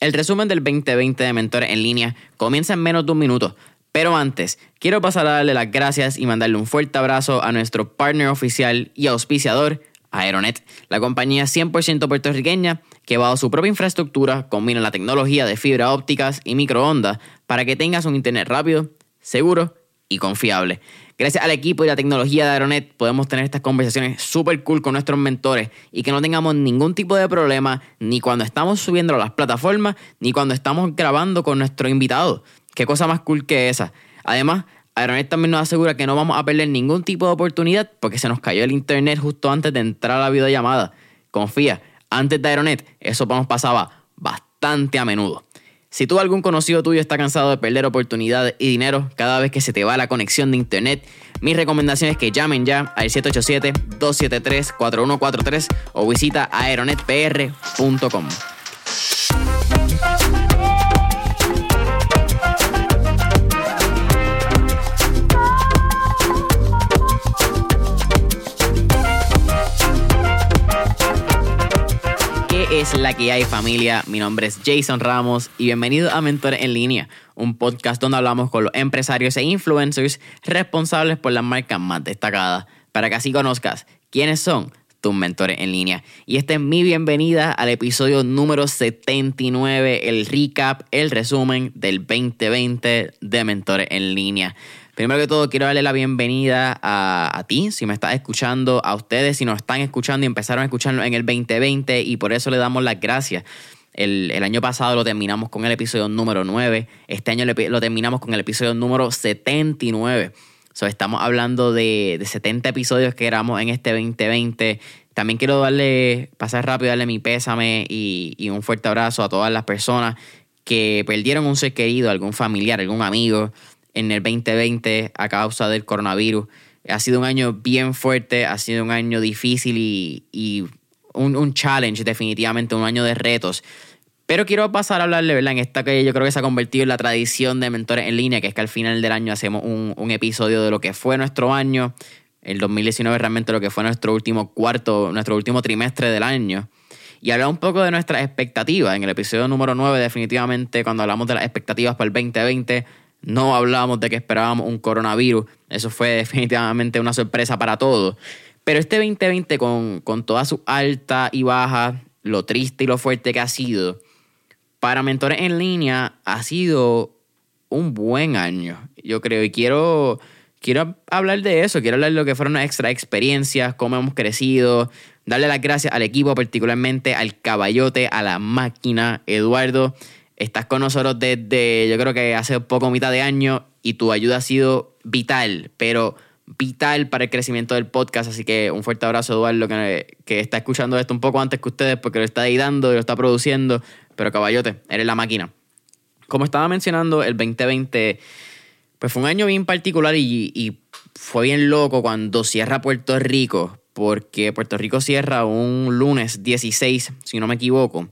El resumen del 2020 de Mentores en línea comienza en menos de un minuto. Pero antes, quiero pasar a darle las gracias y mandarle un fuerte abrazo a nuestro partner oficial y auspiciador, Aeronet, la compañía 100% puertorriqueña que bajo su propia infraestructura combina la tecnología de fibra ópticas y microondas para que tengas un internet rápido, seguro y confiable. Gracias al equipo y la tecnología de Aeronet podemos tener estas conversaciones súper cool con nuestros mentores y que no tengamos ningún tipo de problema ni cuando estamos subiendo a las plataformas ni cuando estamos grabando con nuestros invitados. Qué cosa más cool que esa. Además, Aeronet también nos asegura que no vamos a perder ningún tipo de oportunidad porque se nos cayó el internet justo antes de entrar a la videollamada. Confía, antes de Aeronet eso nos pasaba bastante a menudo. Si tú algún conocido tuyo está cansado de perder oportunidades y dinero cada vez que se te va la conexión de internet, mi recomendación es que llamen ya al 787-273-4143 o visita aeronetpr.com. es la que hay familia? Mi nombre es Jason Ramos y bienvenido a Mentores en Línea, un podcast donde hablamos con los empresarios e influencers responsables por las marcas más destacadas, para que así conozcas quiénes son tus mentores en línea. Y esta es mi bienvenida al episodio número 79, el recap, el resumen del 2020 de Mentores en Línea. Primero que todo, quiero darle la bienvenida a, ti, si me estás escuchando, a ustedes, si nos están escuchando y empezaron a escucharlo en el 2020 y por eso le damos las gracias. El, año pasado lo terminamos con el episodio número 9, este año lo terminamos con el episodio número 79. So, estamos hablando de, 70 episodios que grabamos en este 2020. También quiero darle, pasar rápido, darle mi pésame y, y un fuerte abrazo a todas las personas que perdieron un ser querido, algún familiar, algún amigo, en el 2020 a causa del coronavirus. Ha sido un año bien fuerte, ha sido un año difícil y, un, challenge, definitivamente, un año de retos. Pero quiero pasar a hablarle, ¿verdad? En esta que yo creo que se ha convertido en la tradición de mentores en línea, que es que al final del año hacemos un, un episodio de lo que fue nuestro año, el 2019 realmente lo que fue nuestro último cuarto, nuestro último trimestre del año. Y hablar un poco de nuestras expectativas. En el episodio número 9, definitivamente, cuando hablamos de las expectativas para el 2020, no hablábamos de que esperábamos un coronavirus. Eso fue definitivamente una sorpresa para todos. Pero este 2020, con, con toda su alta y baja, lo triste y lo fuerte que ha sido, para mentores en línea ha sido un buen año, yo creo. Y quiero, quiero hablar de eso, quiero hablar de lo que fueron nuestras experiencias, cómo hemos crecido, darle las gracias al equipo, particularmente al caballote, a la máquina, Eduardo. Estás con nosotros desde, yo creo que hace poco, mitad de año, y tu ayuda ha sido vital, pero vital para el crecimiento del podcast. Así que un fuerte abrazo, Eduardo, que, que está escuchando esto un poco antes que ustedes, porque lo está editando y lo está produciendo. Pero caballote, eres la máquina. Como estaba mencionando, el 2020 pues fue un año bien particular y, y fue bien loco cuando cierra Puerto Rico, porque Puerto Rico cierra un lunes 16, si no me equivoco.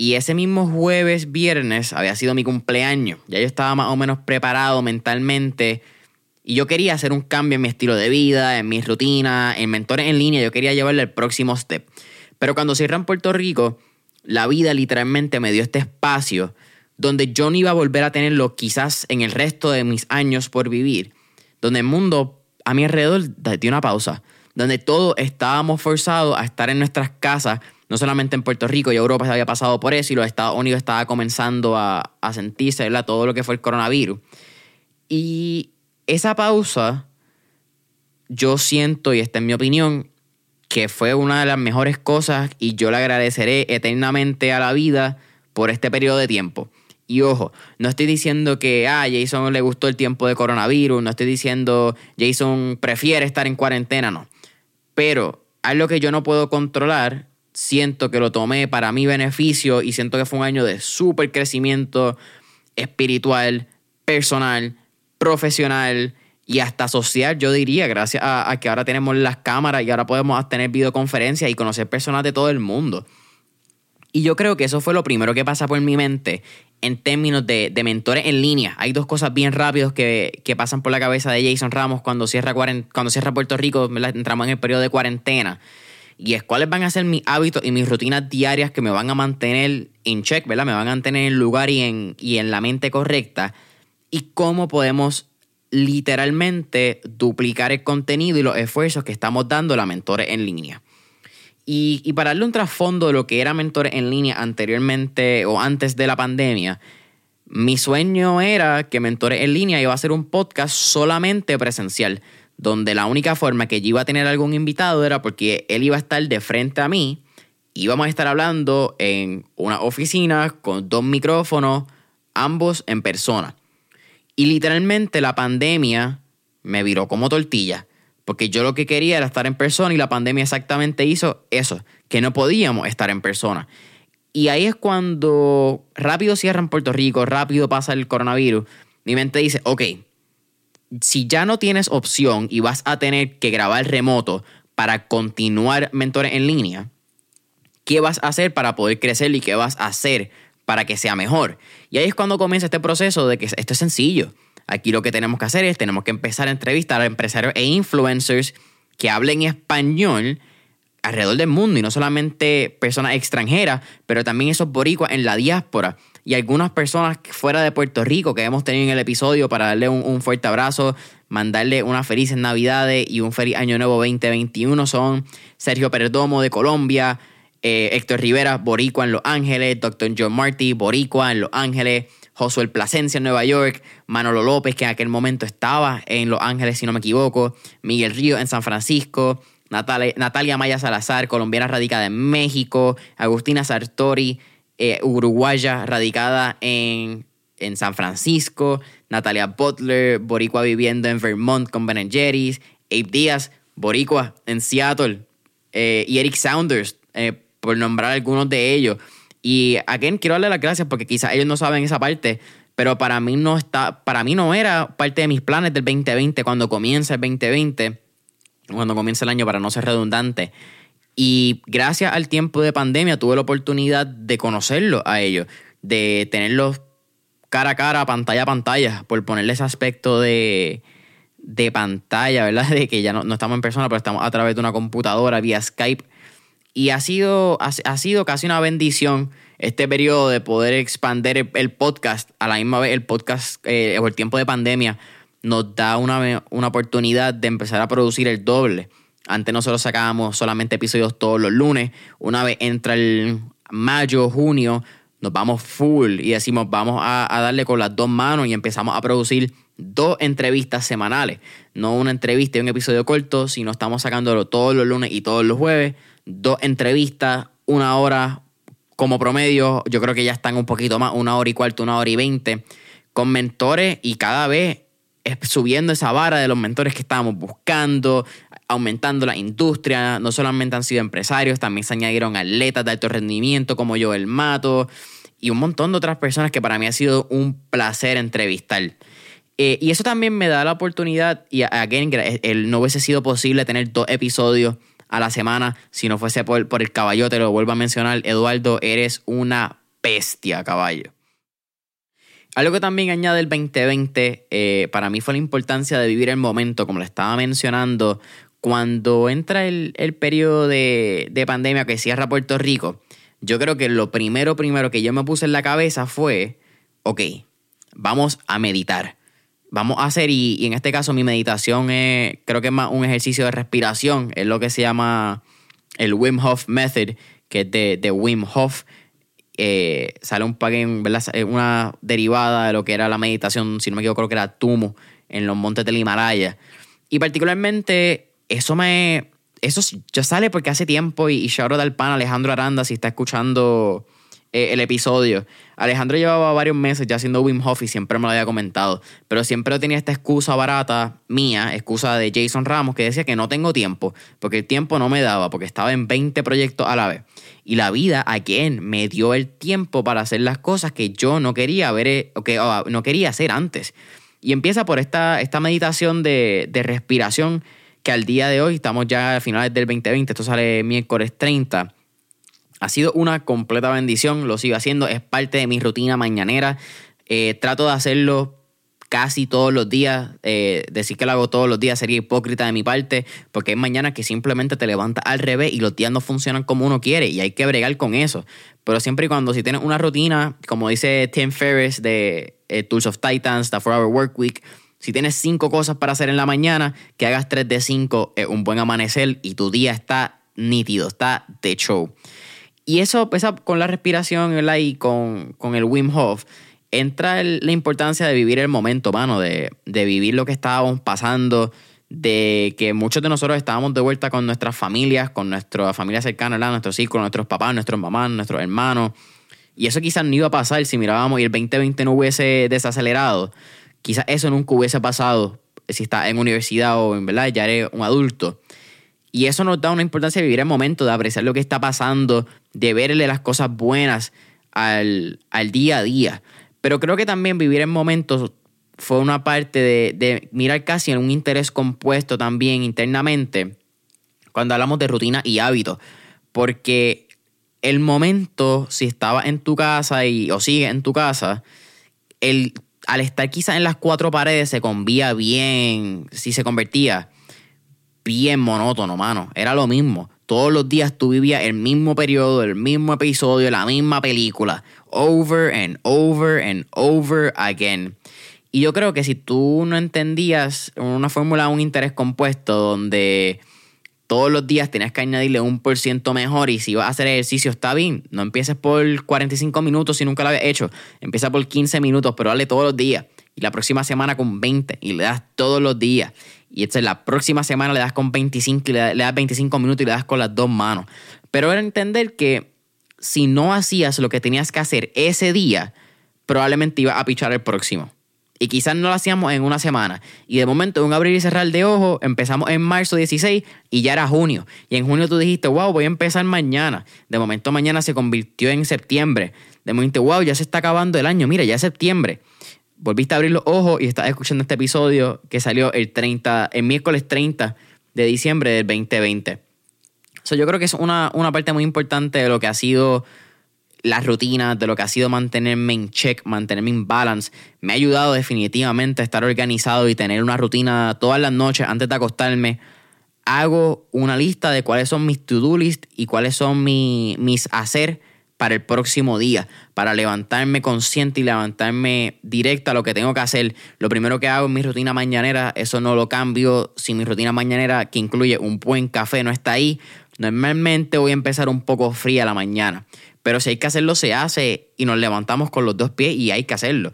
Y ese mismo jueves, viernes, había sido mi cumpleaños. Ya yo estaba más o menos preparado mentalmente. Y yo quería hacer un cambio en mi estilo de vida, en mi rutina, en mentores en línea. Yo quería llevarle el próximo step. Pero cuando cierran Puerto Rico, la vida literalmente me dio este espacio donde yo no iba a volver a tenerlo quizás en el resto de mis años por vivir. Donde el mundo a mi alrededor dio una pausa. Donde todos estábamos forzados a estar en nuestras casas no solamente en Puerto Rico y Europa se había pasado por eso y los Estados Unidos estaba comenzando a, sentirse todo lo que fue el coronavirus. Y esa pausa, yo siento, y esta es mi opinión, que fue una de las mejores cosas y yo le agradeceré eternamente a la vida por este periodo de tiempo. Y ojo, no estoy diciendo que a ah, Jason le gustó el tiempo de coronavirus, no estoy diciendo Jason prefiere estar en cuarentena, no. Pero algo que yo no puedo controlar siento que lo tomé para mi beneficio y siento que fue un año de súper crecimiento espiritual, personal, profesional y hasta social, yo diría, gracias a, que ahora tenemos las cámaras y ahora podemos tener videoconferencias y conocer personas de todo el mundo. Y yo creo que eso fue lo primero que pasa por mi mente en términos de, mentores en línea. Hay dos cosas bien rápidas que, pasan por la cabeza de Jason Ramos cuando cierra, cuando cierra Puerto Rico, entramos en el periodo de cuarentena. Y es cuáles van a ser mis hábitos y mis rutinas diarias que me van a mantener en check, ¿verdad? Me van a mantener en lugar y en, y en la mente correcta y cómo podemos literalmente duplicar el contenido y los esfuerzos que estamos dando a Mentores en línea. Y, y, para darle un trasfondo de lo que era Mentores en línea anteriormente o antes de la pandemia, mi sueño era que Mentores en línea iba a ser un podcast solamente presencial, donde la única forma que yo iba a tener algún invitado era porque él iba a estar de frente a mí, íbamos a estar hablando en una oficina con dos micrófonos, ambos en persona. Y literalmente la pandemia me viró como tortilla, porque yo lo que quería era estar en persona y la pandemia exactamente hizo eso, que no podíamos estar en persona. Y ahí es cuando rápido cierran Puerto Rico, rápido pasa el coronavirus. Mi mente dice, ok, si ya no tienes opción y vas a tener que grabar remoto para continuar mentores en línea, ¿qué vas a hacer para poder crecer y qué vas a hacer para que sea mejor? Y ahí es cuando comienza este proceso de que esto es sencillo. Aquí lo que tenemos que hacer es, tenemos que empezar a entrevistar a empresarios e influencers que hablen español alrededor del mundo y no solamente personas extranjeras, pero también esos boricuas en la diáspora y algunas personas fuera de Puerto Rico que hemos tenido en el episodio para darle un, fuerte abrazo, mandarle unas felices navidades y un feliz año nuevo 2021 son Sergio Perdomo de Colombia, eh, Héctor Rivera, boricua en Los Ángeles, Dr. John Marty, boricua en Los Ángeles, Josué Plasencia en Nueva York, Manolo López, que en aquel momento estaba en Los Ángeles, si no me equivoco, Miguel Río en San Francisco, Natalia, Maya Salazar, colombiana radicada en México, Agustina Sartori, eh, uruguaya radicada en, en, San Francisco, Natalia Butler, boricua viviendo en Vermont con Ben Jerry's, Abe Díaz, boricua en Seattle, eh, y Eric Saunders, eh, por nombrar algunos de ellos. Y a quien quiero darle las gracias porque quizás ellos no saben esa parte, pero para mí no está, para mí no era parte de mis planes del 2020 cuando comienza el 2020 cuando comienza el año para no ser redundante. Y gracias al tiempo de pandemia tuve la oportunidad de conocerlos a ellos, de tenerlos cara a cara, pantalla a pantalla, por ponerle ese aspecto de, de pantalla, ¿verdad? De que ya no, estamos en persona, pero estamos a través de una computadora, vía Skype. Y ha sido, ha, sido casi una bendición este periodo de poder expandir el, podcast, a la misma vez el podcast eh, o el tiempo de pandemia nos da una, una oportunidad de empezar a producir el doble. Antes nosotros sacábamos solamente episodios todos los lunes. Una vez entra el mayo, junio, nos vamos full y decimos vamos a, darle con las dos manos y empezamos a producir dos entrevistas semanales. No una entrevista y un episodio corto, sino estamos sacándolo todos los lunes y todos los jueves. Dos entrevistas, una hora como promedio. Yo creo que ya están un poquito más, una hora y cuarto, una hora y veinte. Con mentores y cada vez subiendo esa vara de los mentores que estábamos buscando, aumentando la industria. No solamente han sido empresarios, también se añadieron atletas de alto rendimiento como yo, el Mato, y un montón de otras personas que para mí ha sido un placer entrevistar. Eh, y eso también me da la oportunidad, y again, el, no hubiese sido posible tener dos episodios a la semana si no fuese por, por el caballo, te lo vuelvo a mencionar, Eduardo, eres una bestia, caballo. Algo que también añade el 2020 eh, para mí fue la importancia de vivir el momento, como le estaba mencionando, cuando entra el, el periodo de, de, pandemia que cierra Puerto Rico. Yo creo que lo primero, primero que yo me puse en la cabeza fue, ok, vamos a meditar. Vamos a hacer, y, en este caso mi meditación es, creo que es más un ejercicio de respiración, es lo que se llama el Wim Hof Method, que es de, de Wim Hof eh, sale un paquete, una derivada de lo que era la meditación, si no me equivoco, creo que era Tumo, en los montes del Himalaya. Y particularmente, eso me. Eso ya sale porque hace tiempo, y, y shout out al pan Alejandro Aranda, si está escuchando eh, el episodio. Alejandro llevaba varios meses ya haciendo Wim Hof y siempre me lo había comentado, pero siempre tenía esta excusa barata mía, excusa de Jason Ramos, que decía que no tengo tiempo, porque el tiempo no me daba, porque estaba en 20 proyectos a la vez. Y la vida, a quien me dio el tiempo para hacer las cosas que yo no quería ver, eh, o que no quería hacer antes. Y empieza por esta, esta meditación de, de respiración que al día de hoy, estamos ya a finales del 2020, esto sale miércoles 30 ha sido una completa bendición, lo sigo haciendo, es parte de mi rutina mañanera. Eh, trato de hacerlo casi todos los días. Eh, decir que lo hago todos los días sería hipócrita de mi parte, porque hay mañanas que simplemente te levantas al revés y los días no funcionan como uno quiere y hay que bregar con eso. Pero siempre y cuando si tienes una rutina, como dice Tim Ferriss de eh, Tools of Titans, The 4 Hour Work Week, si tienes cinco cosas para hacer en la mañana, que hagas tres de cinco es un buen amanecer y tu día está nítido, está de show. Y eso pesa con la respiración y con, con el Wim Hof entra la importancia de vivir el momento, mano, de, vivir lo que estábamos pasando, de que muchos de nosotros estábamos de vuelta con nuestras familias, con nuestra familia cercana, nuestros hijos, nuestros papás, nuestros mamás, nuestros hermanos. Y eso quizás no iba a pasar si mirábamos y el 2020 no hubiese desacelerado. Quizás eso nunca hubiese pasado si estás en universidad o en verdad ya eres un adulto. Y eso nos da una importancia de vivir el momento, de apreciar lo que está pasando, de verle las cosas buenas al, al día a día. Pero creo que también vivir en momentos fue una parte de, mirar casi en un interés compuesto también internamente cuando hablamos de rutina y hábitos. Porque el momento, si estaba en tu casa y, o sigue en tu casa, el, al estar quizás en las cuatro paredes se convía bien, si se convertía bien monótono, mano. Era lo mismo. Todos los días tú vivías el mismo periodo, el mismo episodio, la misma película. Over and over and over again. Y yo creo que si tú no entendías una fórmula un interés compuesto donde todos los días tenías que añadirle un por ciento mejor y si vas a hacer ejercicio está bien, no empieces por 45 minutos si nunca lo habías hecho, empieza por 15 minutos, pero dale todos los días y la próxima semana con 20 y le das todos los días y entonces la próxima semana le das con 25 y le, das 25 minutos y le das con las dos manos. Pero era entender que si no hacías lo que tenías que hacer ese día, probablemente iba a pichar el próximo. Y quizás no lo hacíamos en una semana. Y de momento, un abrir y cerrar de ojo, empezamos en marzo 16 y ya era junio. Y en junio tú dijiste, wow, voy a empezar mañana. De momento mañana se convirtió en septiembre. De momento, wow, ya se está acabando el año. Mira, ya es septiembre volviste a abrir los ojos y estás escuchando este episodio que salió el 30, el miércoles 30 de diciembre del 2020. So, yo creo que es una, una parte muy importante de lo que ha sido la rutina, de lo que ha sido mantenerme en check, mantenerme en balance. Me ha ayudado definitivamente a estar organizado y tener una rutina todas las noches antes de acostarme. Hago una lista de cuáles son mis to-do list y cuáles son mis hacer para el próximo día, para levantarme consciente y levantarme directo a lo que tengo que hacer. Lo primero que hago en mi rutina mañanera, eso no lo cambio. Si mi rutina mañanera, que incluye un buen café, no está ahí, normalmente voy a empezar un poco fría la mañana. Pero si hay que hacerlo, se hace y nos levantamos con los dos pies y hay que hacerlo.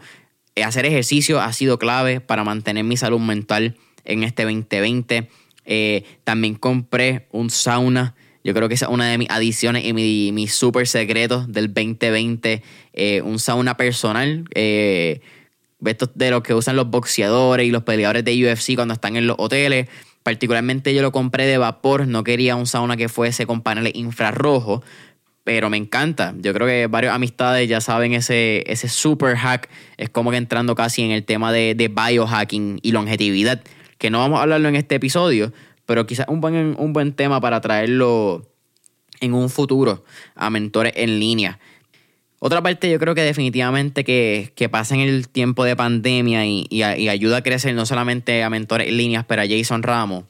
Hacer ejercicio ha sido clave para mantener mi salud mental en este 2020. Eh, también compré un sauna yo creo que esa es una de mis adiciones y mis mi super secretos del 2020. Eh, un sauna personal. Eh, de los que usan los boxeadores y los peleadores de UFC cuando están en los hoteles. Particularmente yo lo compré de vapor. No quería un sauna que fuese con paneles infrarrojos. Pero me encanta. Yo creo que varias amistades ya saben ese, ese super hack. Es como que entrando casi en el tema de, de biohacking y longevidad. Que no vamos a hablarlo en este episodio pero quizás un buen, un buen tema para traerlo en un futuro a mentores en línea. Otra parte yo creo que definitivamente que, que pasa en el tiempo de pandemia y, y, ayuda a crecer no solamente a mentores en línea, pero a Jason Ramos,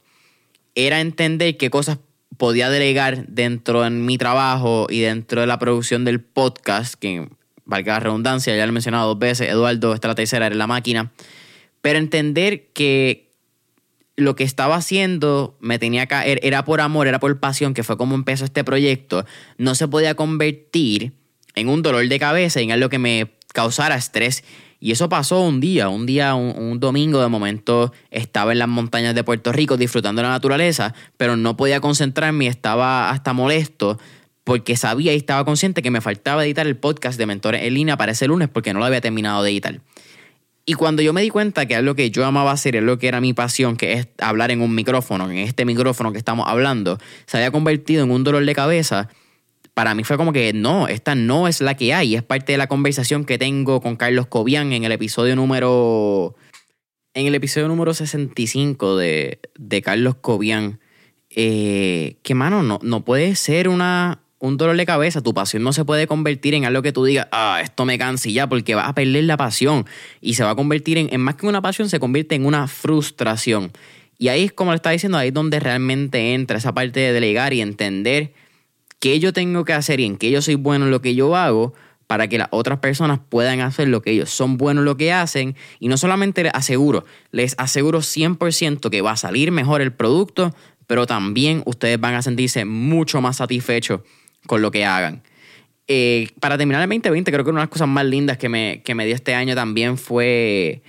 era entender qué cosas podía delegar dentro de mi trabajo y dentro de la producción del podcast, que valga la redundancia, ya lo he mencionado dos veces, Eduardo, esta la tercera, era la máquina, pero entender que, lo que estaba haciendo me tenía que er, era por amor, era por pasión, que fue como empezó este proyecto, no se podía convertir en un dolor de cabeza en algo que me causara estrés. Y eso pasó un día, un día, un, domingo de momento estaba en las montañas de Puerto Rico disfrutando de la naturaleza, pero no podía concentrarme y estaba hasta molesto porque sabía y estaba consciente que me faltaba editar el podcast de Mentores en línea para ese lunes porque no lo había terminado de editar. Y cuando yo me di cuenta que es lo que yo amaba hacer, es lo que era mi pasión, que es hablar en un micrófono, en este micrófono que estamos hablando, se había convertido en un dolor de cabeza, para mí fue como que no, esta no es la que hay. Es parte de la conversación que tengo con Carlos Cobian en el episodio número. En el episodio número 65 de, de Carlos Cobian. Eh, que, mano, no, no puede ser una, un dolor de cabeza. Tu pasión no se puede convertir en algo que tú digas, ah, esto me cansa ya, porque vas a perder la pasión. Y se va a convertir en, en más que una pasión, se convierte en una frustración. Y ahí es como le está diciendo, ahí es donde realmente entra esa parte de delegar y entender qué yo tengo que hacer y en qué yo soy bueno en lo que yo hago para que las otras personas puedan hacer lo que ellos son buenos en lo que hacen. Y no solamente les aseguro, les aseguro 100% que va a salir mejor el producto, pero también ustedes van a sentirse mucho más satisfechos con lo que hagan. Eh, para terminar el 2020, creo que una de las cosas más lindas que me, que me dio este año también fue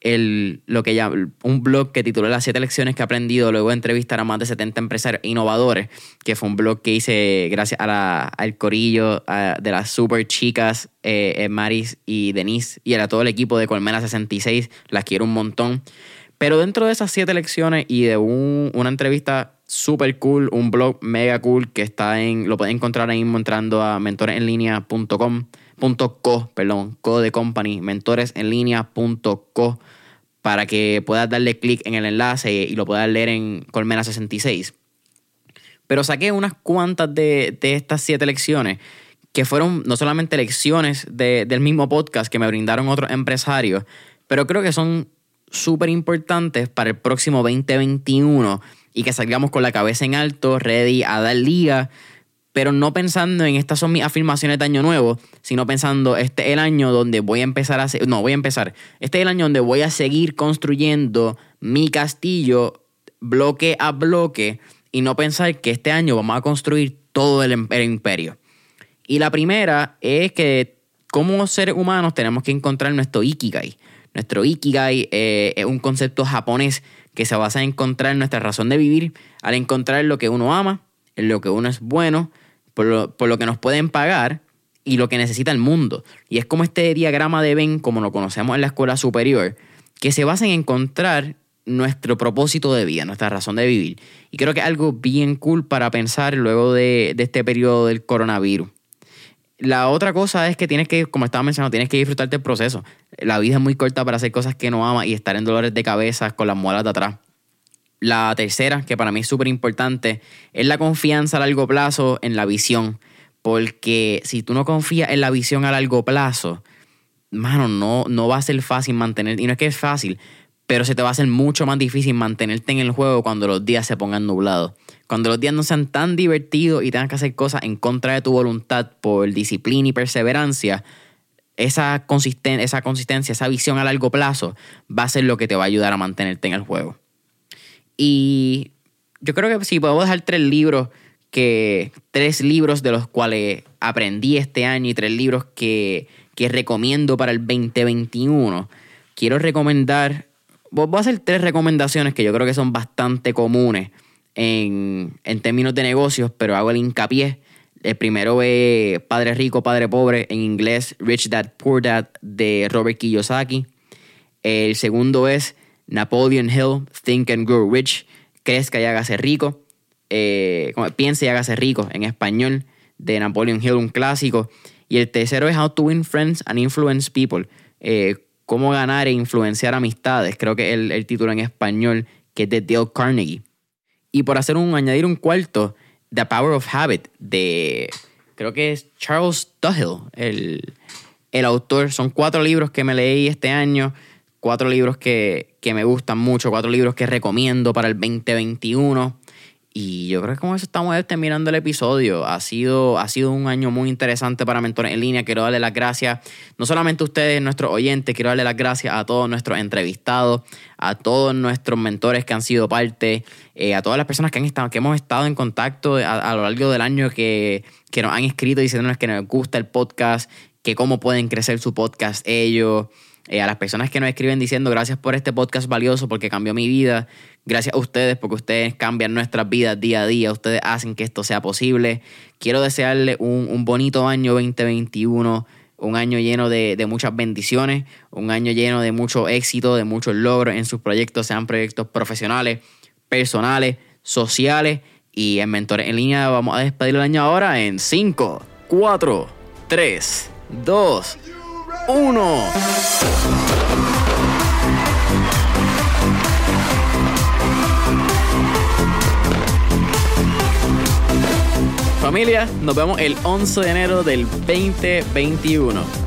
el, lo que ya, un blog que titulé Las siete lecciones que he aprendido luego de entrevistar a más de 70 empresarios innovadores, que fue un blog que hice gracias a la, al corillo de las super chicas eh, eh, Maris y Denise y a todo el equipo de Colmena 66, las quiero un montón. Pero dentro de esas siete lecciones y de una entrevista super cool, un blog mega cool que está en, lo pueden encontrar ahí entrando a mentoresenlinea.com .co, perdón, co de company, mentoresenlinea.co para que puedas darle clic en el enlace y lo puedas leer en Colmena 66. Pero saqué unas cuantas de, estas siete lecciones que fueron no solamente lecciones del mismo podcast que me brindaron otros empresarios, pero creo que son súper importantes para el próximo 2021 y que salgamos con la cabeza en alto, ready a dar liga pero no pensando en estas son mis afirmaciones de año nuevo, sino pensando este es el año donde voy a empezar a no, voy a empezar, este es el año donde voy a seguir construyendo mi castillo bloque a bloque y no pensar que este año vamos a construir todo el, imperio. Y la primera es que como seres humanos tenemos que encontrar nuestro ikigai. Nuestro ikigai eh, es un concepto japonés que se basa en encontrar nuestra razón de vivir, al encontrar lo que uno ama, en lo que uno es bueno, por lo, que nos pueden pagar y lo que necesita el mundo. Y es como este diagrama de Venn, como lo conocemos en la escuela superior, que se basa en encontrar nuestro propósito de vida, nuestra razón de vivir. Y creo que es algo bien cool para pensar luego de, este periodo del coronavirus. La otra cosa es que tienes que, como estaba mencionando, tienes que disfrutarte del proceso. La vida es muy corta para hacer cosas que no amas y estar en dolores de cabeza con las muelas de atrás. La tercera, que para mí es súper importante, es la confianza a largo plazo en la visión. Porque si tú no confías en la visión a largo plazo, mano, no, no va a ser fácil mantener. Y no es que es fácil, pero se te va a hacer mucho más difícil mantenerte en el juego cuando los días se pongan nublados. Cuando los días no sean tan divertidos y tengas que hacer cosas en contra de tu voluntad por disciplina y perseverancia, esa, esa consistencia, esa visión a largo plazo va a ser lo que te va a ayudar a mantenerte en el juego. Y yo creo que si podemos dejar tres libros que tres libros de los cuales aprendí este año y tres libros que, que recomiendo para el 2021. Quiero recomendar, voy a hacer tres recomendaciones que yo creo que son bastante comunes en, en términos de negocios, pero hago el hincapié. El primero es Padre Rico, Padre Pobre, en inglés Rich Dad, Poor Dad de Robert Kiyosaki. El segundo es Napoleon Hill, Think and Grow Rich, Crezca y hágase rico, eh, Piense y hágase rico en español, de Napoleon Hill, un clásico. Y el tercero es How to Win Friends and Influence People, eh, Cómo ganar e influenciar amistades, creo que es el, título en español, que es de Dale Carnegie. Y por hacer un, añadir un cuarto, The Power of Habit, de, creo que es Charles Duhigg, el, el autor. Son cuatro libros que me leí este año cuatro libros que, me gustan mucho, cuatro libros que recomiendo para el 2021. Y yo creo que con eso estamos terminando el episodio. Ha sido, ha sido un año muy interesante para Mentores en Línea. Quiero darle las gracias, no solamente a ustedes, nuestros oyentes, quiero darle las gracias a todos nuestros entrevistados, a todos nuestros mentores que han sido parte, eh, a todas las personas que, han estado, que hemos estado en contacto a, lo largo del año que, que nos han escrito diciéndonos que nos gusta el podcast, que cómo pueden crecer su podcast ellos. Eh, a las personas que nos escriben diciendo gracias por este podcast valioso porque cambió mi vida, gracias a ustedes porque ustedes cambian nuestras vidas día a día, ustedes hacen que esto sea posible. Quiero desearle un, bonito año 2021, un año lleno de, de, muchas bendiciones, un año lleno de mucho éxito, de muchos logros en sus proyectos, sean proyectos profesionales, personales, sociales. Y en Mentores en Línea vamos a despedir el año ahora en 5, 4, 3, 2, 1. Familia, nos vemos el 11 de enero del 2021.